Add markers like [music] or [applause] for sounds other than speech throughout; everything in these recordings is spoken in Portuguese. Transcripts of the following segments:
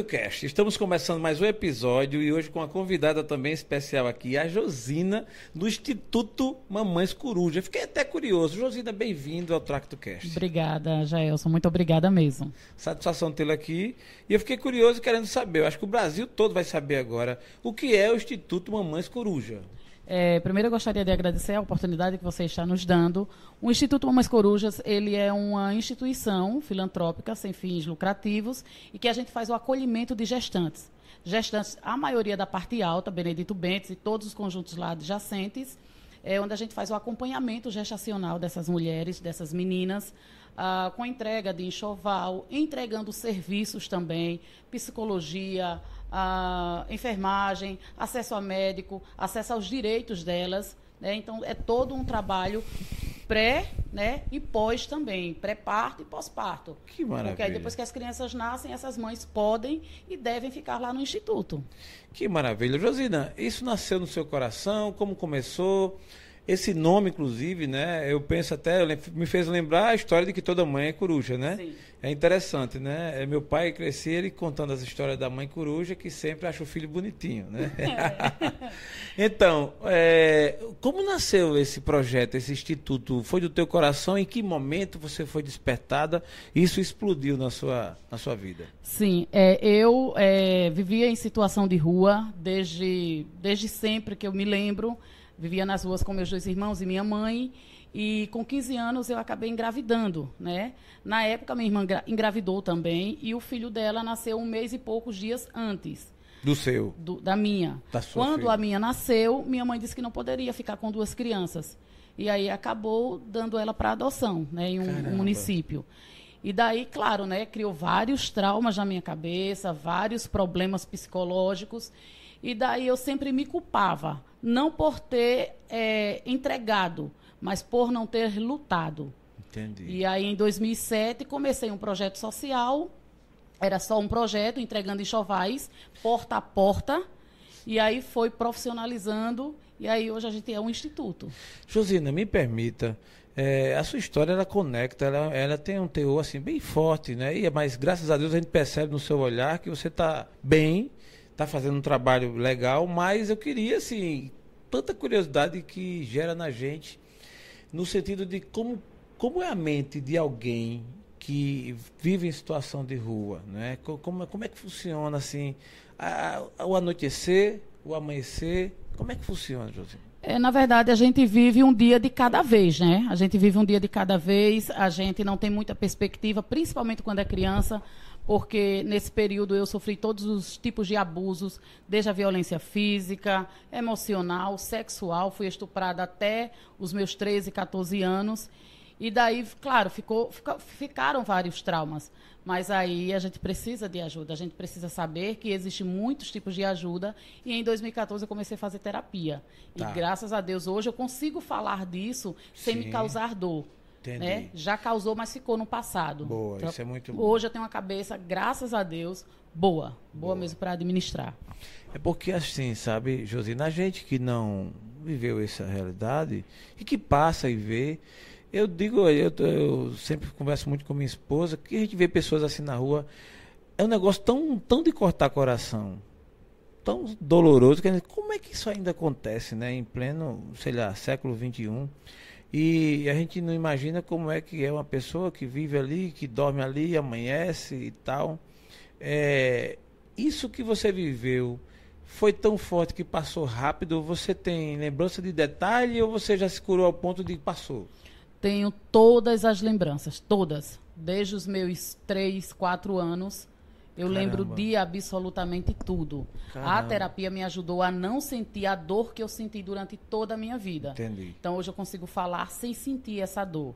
Tracto Cast. Estamos começando mais um episódio e hoje com uma convidada também especial aqui, a Josina, do Instituto Mamães Coruja. Fiquei até curioso. Josina, bem-vindo ao Tracto Cast. Obrigada, Jaelson. Muito obrigada mesmo. Satisfação tê-la aqui. E eu fiquei curioso querendo saber, eu acho que o Brasil todo vai saber agora, o que é o Instituto Mamães Coruja. É, primeiro eu gostaria de agradecer a oportunidade que você está nos dando. O Instituto Mamães Corujas, ele é uma instituição filantrópica sem fins lucrativos e que a gente faz o acolhimento de gestantes. Gestantes, a maioria da parte alta, Benedito Bentes e todos os conjuntos lá adjacentes, é onde a gente faz o acompanhamento gestacional dessas mulheres, dessas meninas, ah, com entrega de enxoval, entregando serviços também, psicologia, a enfermagem, acesso a médico, acesso aos direitos delas. Né? Então, é todo um trabalho pré né? e pós também, pré-parto e pós-parto. Que maravilha. Porque aí, depois que as crianças nascem, essas mães podem e devem ficar lá no instituto. Que maravilha. Josina, isso nasceu no seu coração? Como começou? Esse nome, inclusive, né? Eu penso até, me fez lembrar a história de que toda mãe é coruja, né? Sim. É interessante, né? É meu pai crescia ele contando as histórias da mãe coruja, que sempre acha o filho bonitinho, né? É. [laughs] então, é, como nasceu esse projeto, esse instituto? Foi do teu coração? Em que momento você foi despertada? Isso explodiu na sua, na sua vida? Sim, é, eu é, vivia em situação de rua desde, desde sempre que eu me lembro. Vivia nas ruas com meus dois irmãos e minha mãe. E com 15 anos eu acabei engravidando, né? Na época minha irmã engravidou também e o filho dela nasceu um mês e poucos dias antes. Do seu? Do, da minha. Da sua Quando filha. a minha nasceu, minha mãe disse que não poderia ficar com duas crianças. E aí acabou dando ela para adoção, né, em um, município. E daí, claro, né, criou vários traumas na minha cabeça, vários problemas psicológicos. E daí eu sempre me culpava não por ter é, entregado, mas por não ter lutado. Entendi. E aí, em 2007, comecei um projeto social. Era só um projeto, entregando enxovais, porta a porta. E aí foi profissionalizando. E aí, hoje, a gente é um instituto. Josina, me permita. É, a sua história ela conecta, ela, ela tem um teor assim bem forte, né? E, mas graças a Deus a gente percebe no seu olhar que você está bem, está fazendo um trabalho legal, mas eu queria, assim, tanta curiosidade que gera na gente, no sentido de como, como é a mente de alguém que vive em situação de rua, né? Como, como é que funciona, assim, a, a, o anoitecer, o amanhecer, como é que funciona, José? É, na verdade, a gente vive um dia de cada vez, né? A gente vive um dia de cada vez, a gente não tem muita perspectiva, principalmente quando é criança porque nesse período eu sofri todos os tipos de abusos, desde a violência física, emocional, sexual, fui estuprada até os meus 13, 14 anos. E daí, claro, ficou, ficaram vários traumas. Mas aí a gente precisa de ajuda, a gente precisa saber que existem muitos tipos de ajuda. E em 2014 eu comecei a fazer terapia. Tá. E graças a Deus hoje eu consigo falar disso sem Sim. me causar dor. Né? Já causou, mas ficou no passado. Boa, então, isso é muito bom. Hoje eu tenho uma cabeça, graças a Deus, boa. Boa, boa. mesmo para administrar. É porque assim, sabe, Josina, a gente que não viveu essa realidade e que passa e vê, eu digo, eu, eu sempre converso muito com minha esposa, que a gente vê pessoas assim na rua, é um negócio tão, tão de cortar coração, tão doloroso, que gente, como é que isso ainda acontece, né, em pleno, sei lá, século 21 e a gente não imagina como é que é uma pessoa que vive ali, que dorme ali, amanhece e tal. É, isso que você viveu foi tão forte que passou rápido? Você tem lembrança de detalhe ou você já se curou ao ponto de passou? Tenho todas as lembranças, todas. Desde os meus três, quatro anos, eu Caramba. lembro de absolutamente tudo. Caramba. A terapia me ajudou a não sentir a dor que eu senti durante toda a minha vida. Entendi. Então hoje eu consigo falar sem sentir essa dor.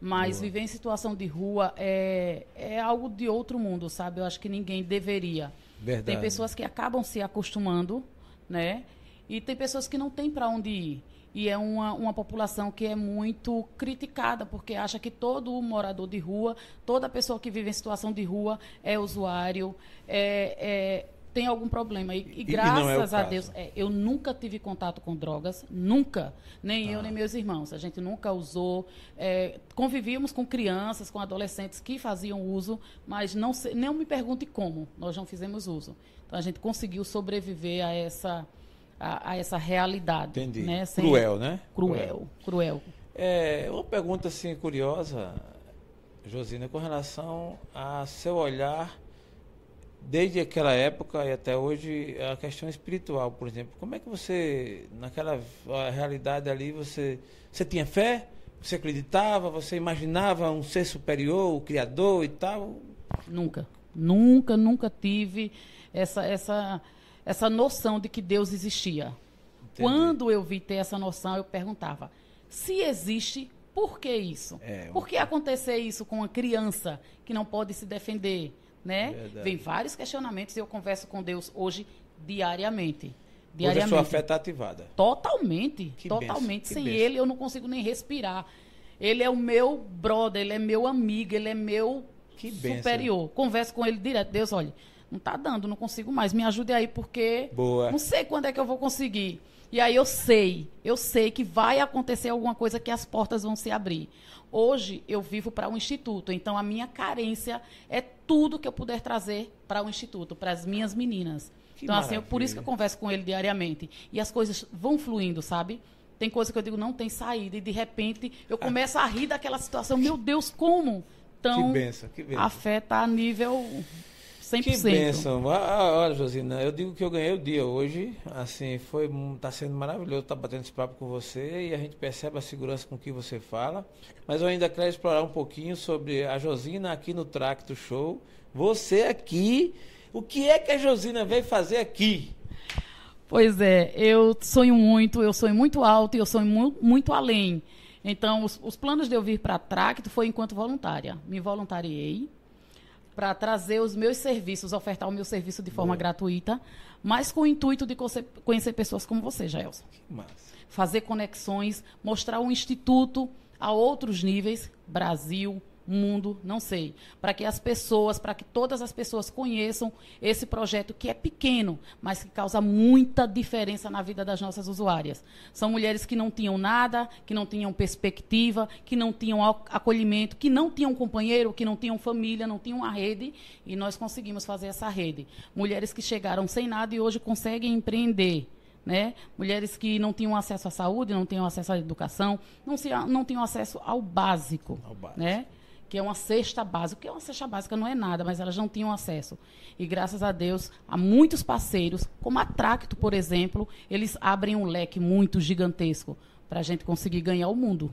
Mas Boa. viver em situação de rua é, é algo de outro mundo, sabe? Eu acho que ninguém deveria. Verdade. Tem pessoas que acabam se acostumando, né? E tem pessoas que não têm para onde ir e é uma, uma população que é muito criticada, porque acha que todo morador de rua, toda pessoa que vive em situação de rua é usuário, é, é tem algum problema. E, e, E- e graças não é a. Deus, é, eu nunca tive contato com drogas, nunca. Nem Tá. eu, nem meus irmãos. A gente nunca usou. é, convivíamos com crianças, com adolescentes que faziam uso, mas não, sei, não me pergunte como. Nós não fizemos uso. Então a gente conseguiu sobreviver a essa, a, a essa realidade. Entendi. Né? Sem- Cruel, né? Cruel, cruel. É, uma pergunta assim curiosa, Josina, com relação a seu olhar desde aquela época e até hoje a questão espiritual, por exemplo. Como é que você naquela realidade ali você você tinha fé? Você acreditava? Você imaginava um ser superior, o criador e tal? Nunca. Nunca, nunca tive essa, essa, essa noção de que Deus existia. Entendi. Quando eu vi ter essa noção, eu perguntava: se existe, por que isso? É, Por que acontecer isso com uma criança que não pode se defender? Né? Verdade. Vem vários questionamentos e eu converso com Deus hoje diariamente. Hoje a Diariamente. sua fé está ativada. Totalmente, Que totalmente. benção, Sem benção. ele eu não consigo nem respirar. Ele é o meu brother, ele é meu amigo, ele é meu Que benção. superior. Converso com ele direto. Deus, olha, não tá dando, não consigo mais. Me ajude aí porque Boa. não sei quando é que eu vou conseguir. E aí eu sei, eu sei que vai acontecer alguma coisa que as portas vão se abrir. Hoje eu vivo para o instituto, então a minha carência é tudo que eu puder trazer para o instituto, para as minhas meninas. Que então assim, eu- por isso que eu maravilha. converso com ele diariamente e as coisas vão fluindo, sabe? Tem coisa que eu digo não tem saída e de repente eu começo a rir daquela situação. Meu Deus, como? Então que benção, que benção. a fé tá a nível 100%. Que bênção. Ah, ah, Olha, Josina, eu digo que eu ganhei o dia hoje. Assim, foi, tá sendo maravilhoso estar batendo esse papo com você e a gente percebe a segurança com que você fala. Mas eu ainda quero explorar um pouquinho sobre a Josina aqui no Tracto Show. Você aqui, o que é que a Josina veio fazer aqui? Pois é, eu sonho muito, eu sonho muito alto e eu sonho mu- muito além. Então, os, os planos de eu vir para Tracto foi enquanto voluntária. Me voluntariei para trazer os meus serviços, ofertar o meu serviço de forma Boa. gratuita, mas com o intuito de conhecer pessoas como você, Jaelson. Fazer conexões, mostrar o instituto a outros níveis, Brasil, mundo, não sei, para que as pessoas, para que todas as pessoas conheçam esse projeto que é pequeno, mas que causa muita diferença na vida das nossas usuárias. São mulheres que não tinham nada, que não tinham perspectiva, que não tinham ac- acolhimento, que não tinham companheiro, que não tinham família, não tinham uma rede, e nós conseguimos fazer essa rede. Mulheres que chegaram sem nada e hoje conseguem empreender né? Mulheres que não tinham acesso à saúde, não tinham acesso à educação, não, se, não tinham acesso ao básico, Ao básico. né? Que é uma cesta básica. O que é uma cesta básica não é nada, mas elas não tinham acesso. E graças a Deus, há muitos parceiros, como a Tracto, por exemplo, eles abrem um leque muito gigantesco para a gente conseguir ganhar o mundo.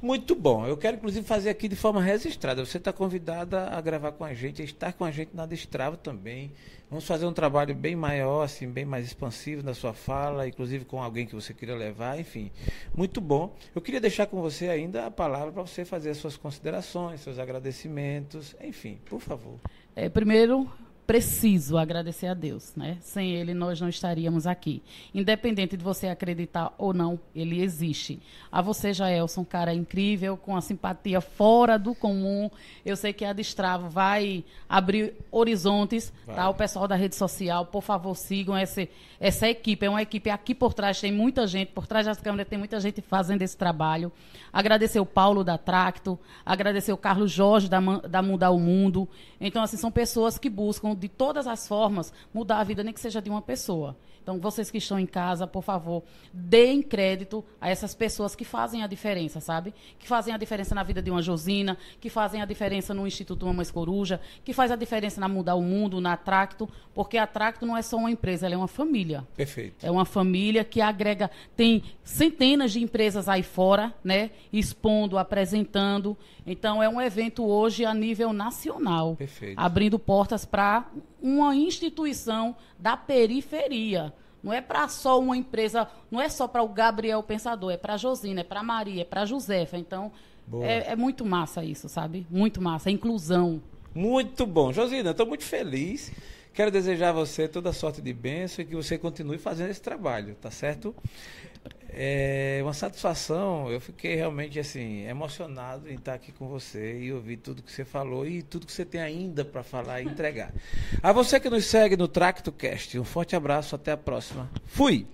Muito bom. Eu quero, inclusive, fazer aqui de forma registrada. Você está convidada a gravar com a gente, a estar com a gente na Destrava também. Vamos fazer um trabalho bem maior, assim, bem mais expansivo na sua fala, inclusive com alguém que você queira levar, enfim. Muito bom. Eu queria deixar com você ainda a palavra para você fazer as suas considerações, seus agradecimentos, enfim, por favor. É, primeiro, preciso agradecer a Deus, né? Sem Ele nós não estaríamos aqui. Independente de você acreditar ou não, Ele existe. A você, Jaelson, cara incrível, com a simpatia fora do comum. Eu sei que a Destravo vai abrir horizontes, Vai. tá? O pessoal da rede social, por favor, sigam essa, essa equipe. É uma equipe aqui por trás, tem muita gente, por trás das câmeras tem muita gente fazendo esse trabalho. Agradecer o Paulo da Tracto, agradecer o Carlos Jorge da, da Mudar o Mundo. Então, assim, são pessoas que buscam, de todas as formas, mudar a vida, nem que seja de uma pessoa. Então, vocês que estão em casa, por favor, deem crédito a essas pessoas que fazem a diferença, sabe? Que fazem a diferença na vida de uma Josina, que fazem a diferença no Instituto Mamães Coruja, que faz a diferença na Mudar o Mundo, na Tracto, porque a Tracto não é só uma empresa, ela é uma família. Perfeito. É uma família que agrega, tem centenas de empresas aí fora, né? Expondo, apresentando. Então, é um evento hoje a nível nacional. Perfeito. Abrindo portas para uma instituição da periferia. Não é para só uma empresa, não é só para o Gabriel Pensador, é para a Josina, é para a Maria, é para a Josefa. Então, é, é muito massa isso, sabe? Muito massa. A inclusão. Muito bom. Josina, estou muito feliz Quero desejar a você toda sorte de bênção e que você continue fazendo esse trabalho, tá certo? É uma satisfação, eu fiquei realmente assim, emocionado em estar aqui com você e ouvir tudo que você falou e tudo que você tem ainda para falar e entregar. [laughs] A você que nos segue no TractoCast, um forte abraço, até a próxima. Fui!